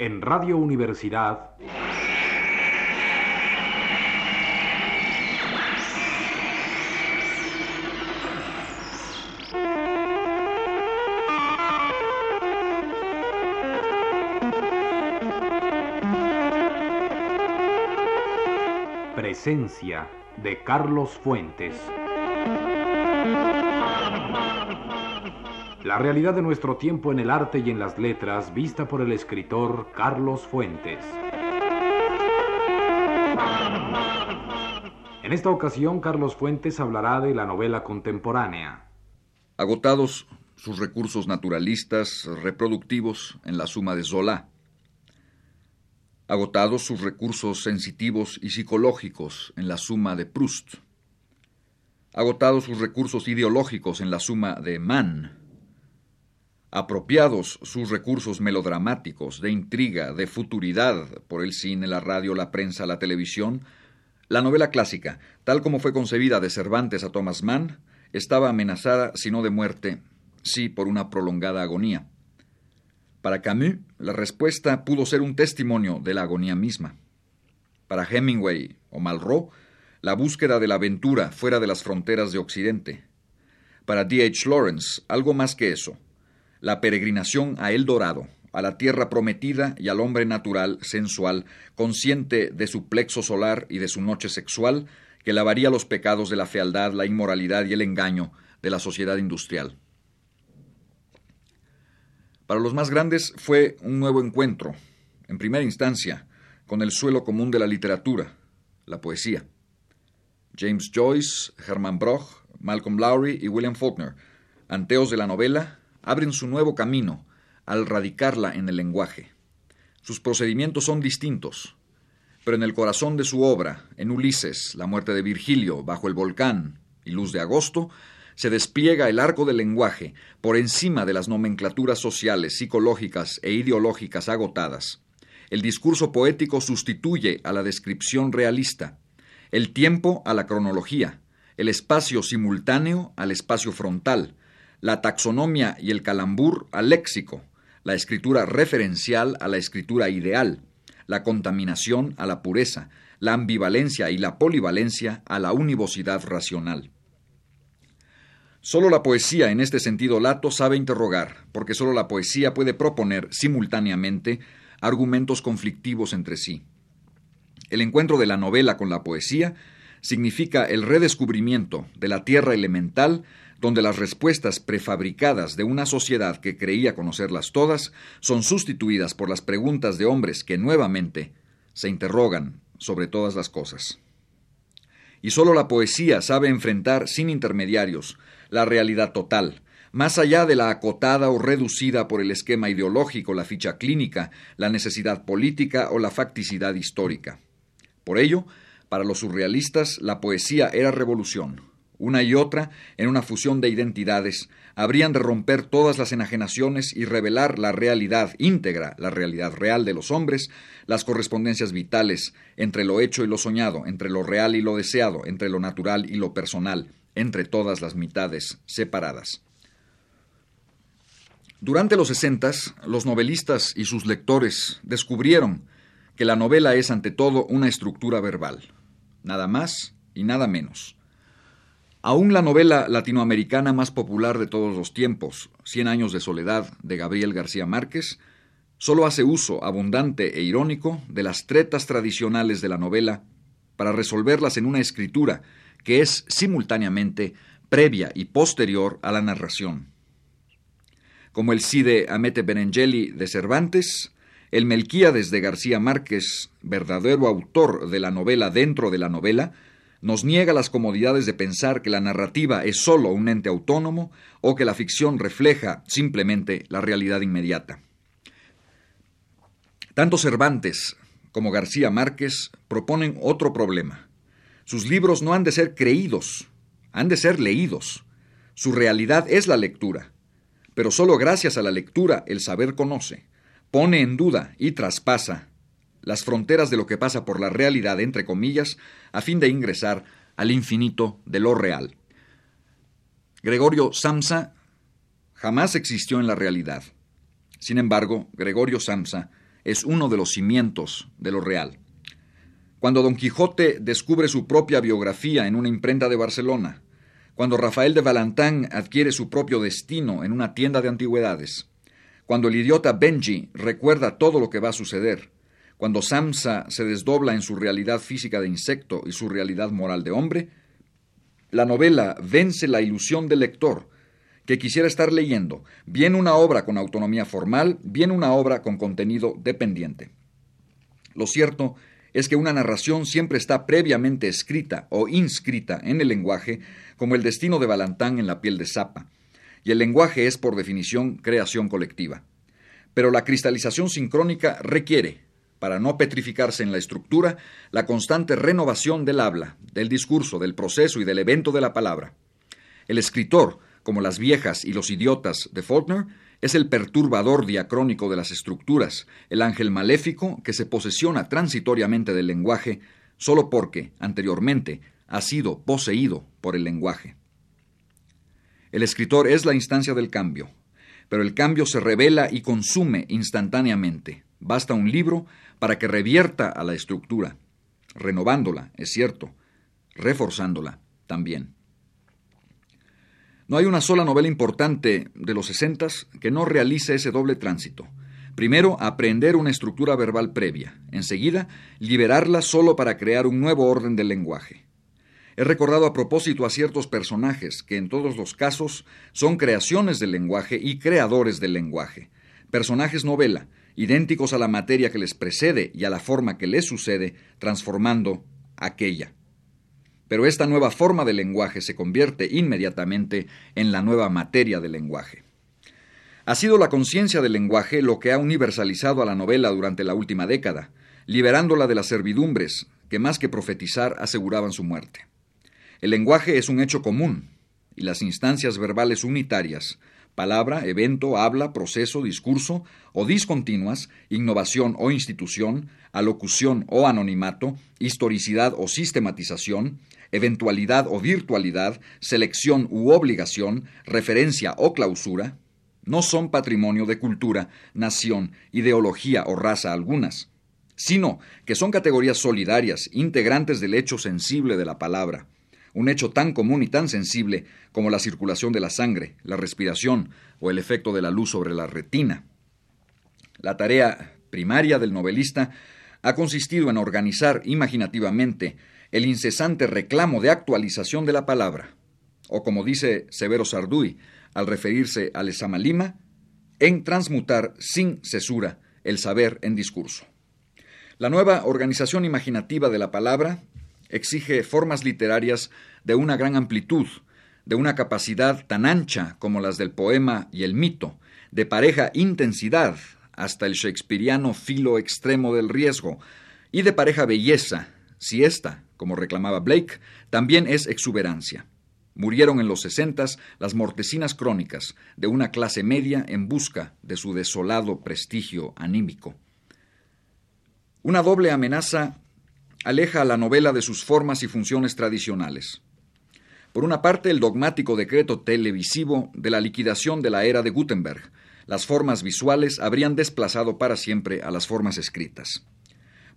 En Radio Universidad. Presencia de Carlos Fuentes. La realidad de nuestro tiempo en el arte y en las letras vista por el escritor Carlos Fuentes. En esta ocasión, Carlos Fuentes hablará de la novela contemporánea. Agotados sus recursos naturalistas, reproductivos en la suma de Zola. Agotados sus recursos sensitivos y psicológicos en la suma de Proust. Agotados sus recursos ideológicos en la suma de Mann apropiados sus recursos melodramáticos, de intriga, de futuridad por el cine, la radio, la prensa, la televisión, la novela clásica, tal como fue concebida de Cervantes a Thomas Mann, estaba amenazada, si no de muerte, sí por una prolongada agonía. Para Camus, la respuesta pudo ser un testimonio de la agonía misma. Para Hemingway o Malraux, la búsqueda de la aventura fuera de las fronteras de Occidente. Para D. H. Lawrence, algo más que eso la peregrinación a El Dorado, a la tierra prometida y al hombre natural, sensual, consciente de su plexo solar y de su noche sexual, que lavaría los pecados de la fealdad, la inmoralidad y el engaño de la sociedad industrial. Para los más grandes fue un nuevo encuentro, en primera instancia, con el suelo común de la literatura, la poesía. James Joyce, Hermann Broch, Malcolm Lowry y William Faulkner, anteos de la novela, abren su nuevo camino al radicarla en el lenguaje. Sus procedimientos son distintos, pero en el corazón de su obra, en Ulises, la muerte de Virgilio, bajo el volcán y luz de agosto, se despliega el arco del lenguaje por encima de las nomenclaturas sociales, psicológicas e ideológicas agotadas. El discurso poético sustituye a la descripción realista, el tiempo a la cronología, el espacio simultáneo al espacio frontal, la taxonomía y el calambur al léxico, la escritura referencial a la escritura ideal, la contaminación a la pureza, la ambivalencia y la polivalencia a la univocidad racional. Solo la poesía en este sentido lato sabe interrogar, porque solo la poesía puede proponer simultáneamente argumentos conflictivos entre sí. El encuentro de la novela con la poesía significa el redescubrimiento de la tierra elemental donde las respuestas prefabricadas de una sociedad que creía conocerlas todas son sustituidas por las preguntas de hombres que nuevamente se interrogan sobre todas las cosas. Y sólo la poesía sabe enfrentar sin intermediarios la realidad total, más allá de la acotada o reducida por el esquema ideológico, la ficha clínica, la necesidad política o la facticidad histórica. Por ello, para los surrealistas, la poesía era revolución, una y otra, en una fusión de identidades, habrían de romper todas las enajenaciones y revelar la realidad íntegra, la realidad real de los hombres, las correspondencias vitales entre lo hecho y lo soñado, entre lo real y lo deseado, entre lo natural y lo personal, entre todas las mitades separadas. Durante los sesentas, los novelistas y sus lectores descubrieron que la novela es ante todo una estructura verbal, nada más y nada menos. Aún la novela latinoamericana más popular de todos los tiempos, Cien años de soledad, de Gabriel García Márquez, solo hace uso abundante e irónico de las tretas tradicionales de la novela para resolverlas en una escritura que es simultáneamente previa y posterior a la narración. Como el Cide Amete Benengeli de Cervantes, el Melquíades de García Márquez, verdadero autor de la novela dentro de la novela, nos niega las comodidades de pensar que la narrativa es sólo un ente autónomo o que la ficción refleja simplemente la realidad inmediata. Tanto Cervantes como García Márquez proponen otro problema. Sus libros no han de ser creídos, han de ser leídos. Su realidad es la lectura, pero sólo gracias a la lectura el saber conoce, pone en duda y traspasa las fronteras de lo que pasa por la realidad, entre comillas, a fin de ingresar al infinito de lo real. Gregorio Samsa jamás existió en la realidad. Sin embargo, Gregorio Samsa es uno de los cimientos de lo real. Cuando Don Quijote descubre su propia biografía en una imprenta de Barcelona, cuando Rafael de Valentán adquiere su propio destino en una tienda de antigüedades, cuando el idiota Benji recuerda todo lo que va a suceder, cuando Samsa se desdobla en su realidad física de insecto y su realidad moral de hombre, la novela vence la ilusión del lector, que quisiera estar leyendo, bien una obra con autonomía formal, bien una obra con contenido dependiente. Lo cierto es que una narración siempre está previamente escrita o inscrita en el lenguaje, como el destino de Balantán en la piel de Zapa, y el lenguaje es por definición creación colectiva. Pero la cristalización sincrónica requiere, para no petrificarse en la estructura, la constante renovación del habla, del discurso, del proceso y del evento de la palabra. El escritor, como las viejas y los idiotas de Faulkner, es el perturbador diacrónico de las estructuras, el ángel maléfico que se posesiona transitoriamente del lenguaje solo porque, anteriormente, ha sido poseído por el lenguaje. El escritor es la instancia del cambio, pero el cambio se revela y consume instantáneamente. Basta un libro para que revierta a la estructura, renovándola, es cierto, reforzándola también. No hay una sola novela importante de los sesentas que no realice ese doble tránsito. Primero, aprender una estructura verbal previa. Enseguida, liberarla solo para crear un nuevo orden del lenguaje. He recordado a propósito a ciertos personajes que en todos los casos son creaciones del lenguaje y creadores del lenguaje. Personajes novela, idénticos a la materia que les precede y a la forma que les sucede, transformando aquella. Pero esta nueva forma de lenguaje se convierte inmediatamente en la nueva materia del lenguaje. Ha sido la conciencia del lenguaje lo que ha universalizado a la novela durante la última década, liberándola de las servidumbres que más que profetizar aseguraban su muerte. El lenguaje es un hecho común, y las instancias verbales unitarias palabra, evento, habla, proceso, discurso, o discontinuas, innovación o institución, alocución o anonimato, historicidad o sistematización, eventualidad o virtualidad, selección u obligación, referencia o clausura, no son patrimonio de cultura, nación, ideología o raza algunas, sino que son categorías solidarias, integrantes del hecho sensible de la palabra, un hecho tan común y tan sensible como la circulación de la sangre, la respiración o el efecto de la luz sobre la retina. La tarea primaria del novelista ha consistido en organizar imaginativamente el incesante reclamo de actualización de la palabra, o como dice Severo Sarduy al referirse al Esamalima, en transmutar sin cesura el saber en discurso. La nueva organización imaginativa de la palabra exige formas literarias de una gran amplitud, de una capacidad tan ancha como las del poema y el mito, de pareja intensidad hasta el shakespeariano filo extremo del riesgo, y de pareja belleza, si ésta, como reclamaba Blake, también es exuberancia. Murieron en los sesentas las mortecinas crónicas de una clase media en busca de su desolado prestigio anímico. Una doble amenaza aleja a la novela de sus formas y funciones tradicionales. Por una parte, el dogmático decreto televisivo de la liquidación de la era de Gutenberg. Las formas visuales habrían desplazado para siempre a las formas escritas.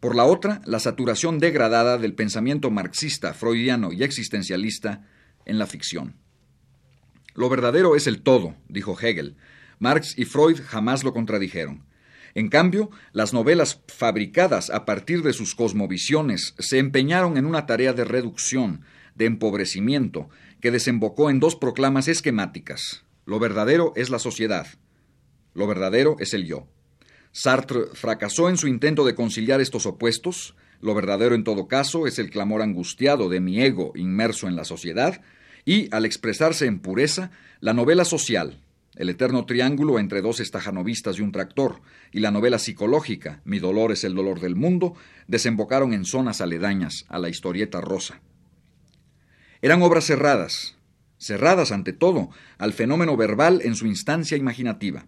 Por la otra, la saturación degradada del pensamiento marxista, freudiano y existencialista en la ficción. Lo verdadero es el todo, dijo Hegel. Marx y Freud jamás lo contradijeron. En cambio, las novelas fabricadas a partir de sus cosmovisiones se empeñaron en una tarea de reducción, de empobrecimiento, que desembocó en dos proclamas esquemáticas. Lo verdadero es la sociedad. Lo verdadero es el yo. Sartre fracasó en su intento de conciliar estos opuestos. Lo verdadero en todo caso es el clamor angustiado de mi ego inmerso en la sociedad. Y, al expresarse en pureza, la novela social, el eterno triángulo entre dos estajanovistas y un tractor, y la novela psicológica, Mi dolor es el dolor del mundo, desembocaron en zonas aledañas a la historieta rosa. Eran obras cerradas, cerradas ante todo al fenómeno verbal en su instancia imaginativa.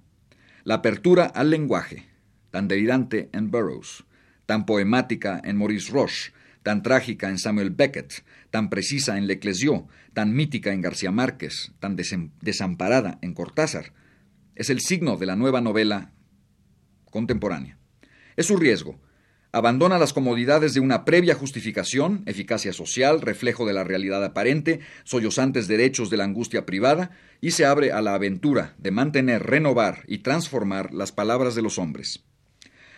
La apertura al lenguaje, tan delirante en Burroughs, tan poemática en Maurice Roche, tan trágica en Samuel Beckett, tan precisa en Leclesiot, tan mítica en García Márquez, tan desamparada en Cortázar, es el signo de la nueva novela contemporánea. Es su riesgo. Abandona las comodidades de una previa justificación, eficacia social, reflejo de la realidad aparente, sollozantes derechos de la angustia privada, y se abre a la aventura de mantener, renovar y transformar las palabras de los hombres.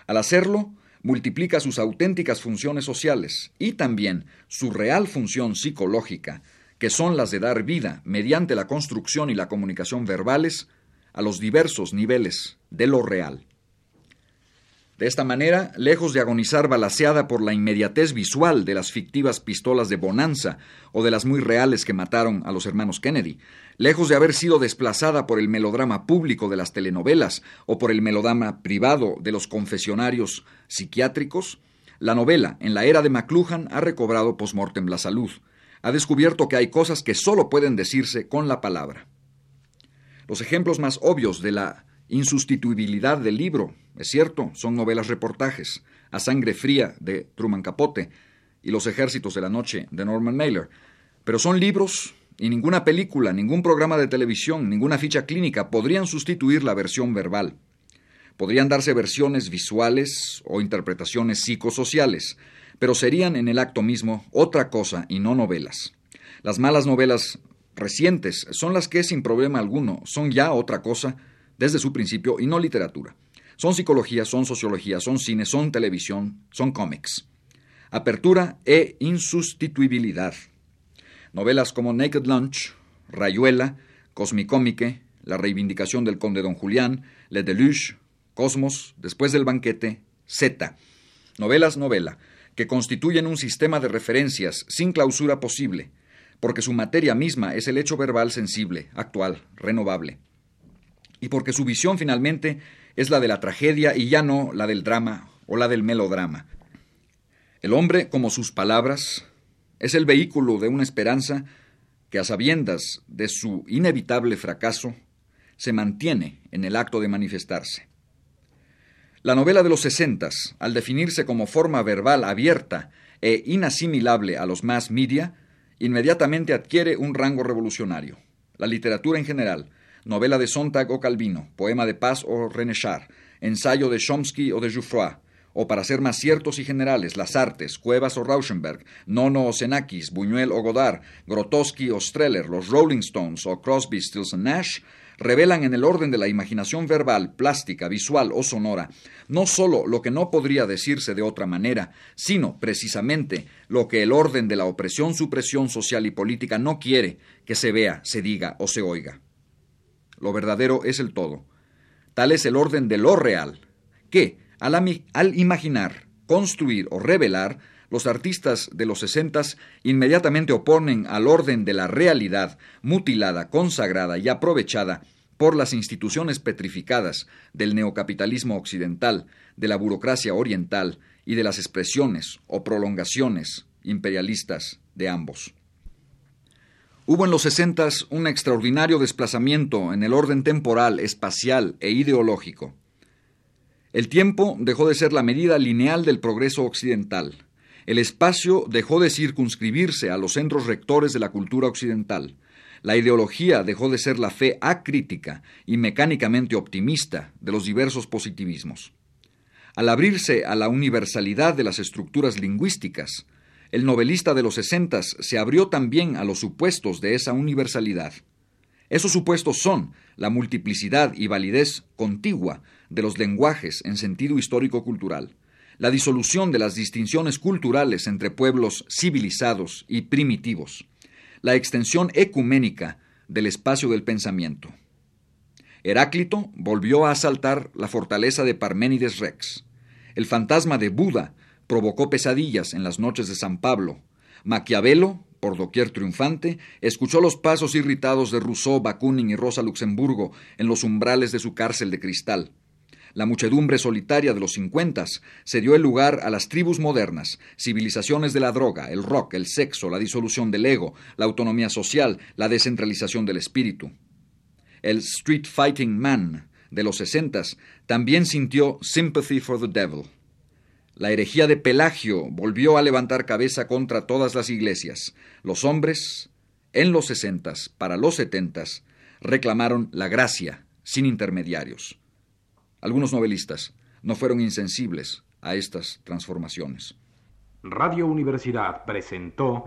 Al hacerlo, multiplica sus auténticas funciones sociales y también su real función psicológica, que son las de dar vida, mediante la construcción y la comunicación verbales, a los diversos niveles de lo real. De esta manera, lejos de agonizar balaseada por la inmediatez visual de las fictivas pistolas de Bonanza o de las muy reales que mataron a los hermanos Kennedy, lejos de haber sido desplazada por el melodrama público de las telenovelas o por el melodrama privado de los confesionarios psiquiátricos, la novela, en la era de McLuhan, ha recobrado post-mortem la salud. Ha descubierto que hay cosas que solo pueden decirse con la palabra. Los ejemplos más obvios de la insustituibilidad del libro, es cierto, son novelas reportajes, A sangre fría de Truman Capote y Los ejércitos de la noche de Norman Mailer, pero son libros y ninguna película, ningún programa de televisión, ninguna ficha clínica podrían sustituir la versión verbal. Podrían darse versiones visuales o interpretaciones psicosociales, pero serían en el acto mismo otra cosa y no novelas. Las malas novelas recientes son las que sin problema alguno son ya otra cosa desde su principio y no literatura. Son psicología, son sociología, son cine, son televisión, son cómics. Apertura e insustituibilidad. Novelas como Naked Lunch, Rayuela, Cosmicómique, La reivindicación del conde don Julián, Le Deluge, Cosmos, Después del banquete, Z. Novelas novela, que constituyen un sistema de referencias sin clausura posible, porque su materia misma es el hecho verbal sensible, actual, renovable y porque su visión finalmente es la de la tragedia y ya no la del drama o la del melodrama. El hombre, como sus palabras, es el vehículo de una esperanza que a sabiendas de su inevitable fracaso se mantiene en el acto de manifestarse. La novela de los sesentas, al definirse como forma verbal abierta e inasimilable a los mass media, inmediatamente adquiere un rango revolucionario. La literatura en general, novela de Sontag o Calvino, poema de Paz o René Char, ensayo de Chomsky o de Jouffroy, o para ser más ciertos y generales, las artes, Cuevas o Rauschenberg, Nono o Xenakis, Buñuel o Godard, Grotowski o Streller, los Rolling Stones o Crosby, Stills Nash, revelan en el orden de la imaginación verbal, plástica, visual o sonora, no sólo lo que no podría decirse de otra manera, sino precisamente lo que el orden de la opresión-supresión social y política no quiere que se vea, se diga o se oiga lo verdadero es el todo. Tal es el orden de lo real, que, al, al imaginar, construir o revelar, los artistas de los sesentas inmediatamente oponen al orden de la realidad, mutilada, consagrada y aprovechada por las instituciones petrificadas del neocapitalismo occidental, de la burocracia oriental y de las expresiones o prolongaciones imperialistas de ambos. Hubo en los sesentas un extraordinario desplazamiento en el orden temporal, espacial e ideológico. El tiempo dejó de ser la medida lineal del progreso occidental. El espacio dejó de circunscribirse a los centros rectores de la cultura occidental. La ideología dejó de ser la fe acrítica y mecánicamente optimista de los diversos positivismos. Al abrirse a la universalidad de las estructuras lingüísticas, el novelista de los sesentas se abrió también a los supuestos de esa universalidad. Esos supuestos son la multiplicidad y validez contigua de los lenguajes en sentido histórico-cultural, la disolución de las distinciones culturales entre pueblos civilizados y primitivos, la extensión ecuménica del espacio del pensamiento. Heráclito volvió a asaltar la fortaleza de Parménides Rex. El fantasma de Buda provocó pesadillas en las noches de San Pablo. Maquiavelo, por doquier triunfante, escuchó los pasos irritados de Rousseau, Bakunin y Rosa Luxemburgo en los umbrales de su cárcel de cristal. La muchedumbre solitaria de los cincuentas se dio el lugar a las tribus modernas, civilizaciones de la droga, el rock, el sexo, la disolución del ego, la autonomía social, la descentralización del espíritu. El street fighting man de los sesentas también sintió sympathy for the devil. La herejía de Pelagio volvió a levantar cabeza contra todas las iglesias. Los hombres, en los sesentas, para los setentas, reclamaron la gracia sin intermediarios. Algunos novelistas, no fueron insensibles a estas transformaciones. Radio Universidad presentó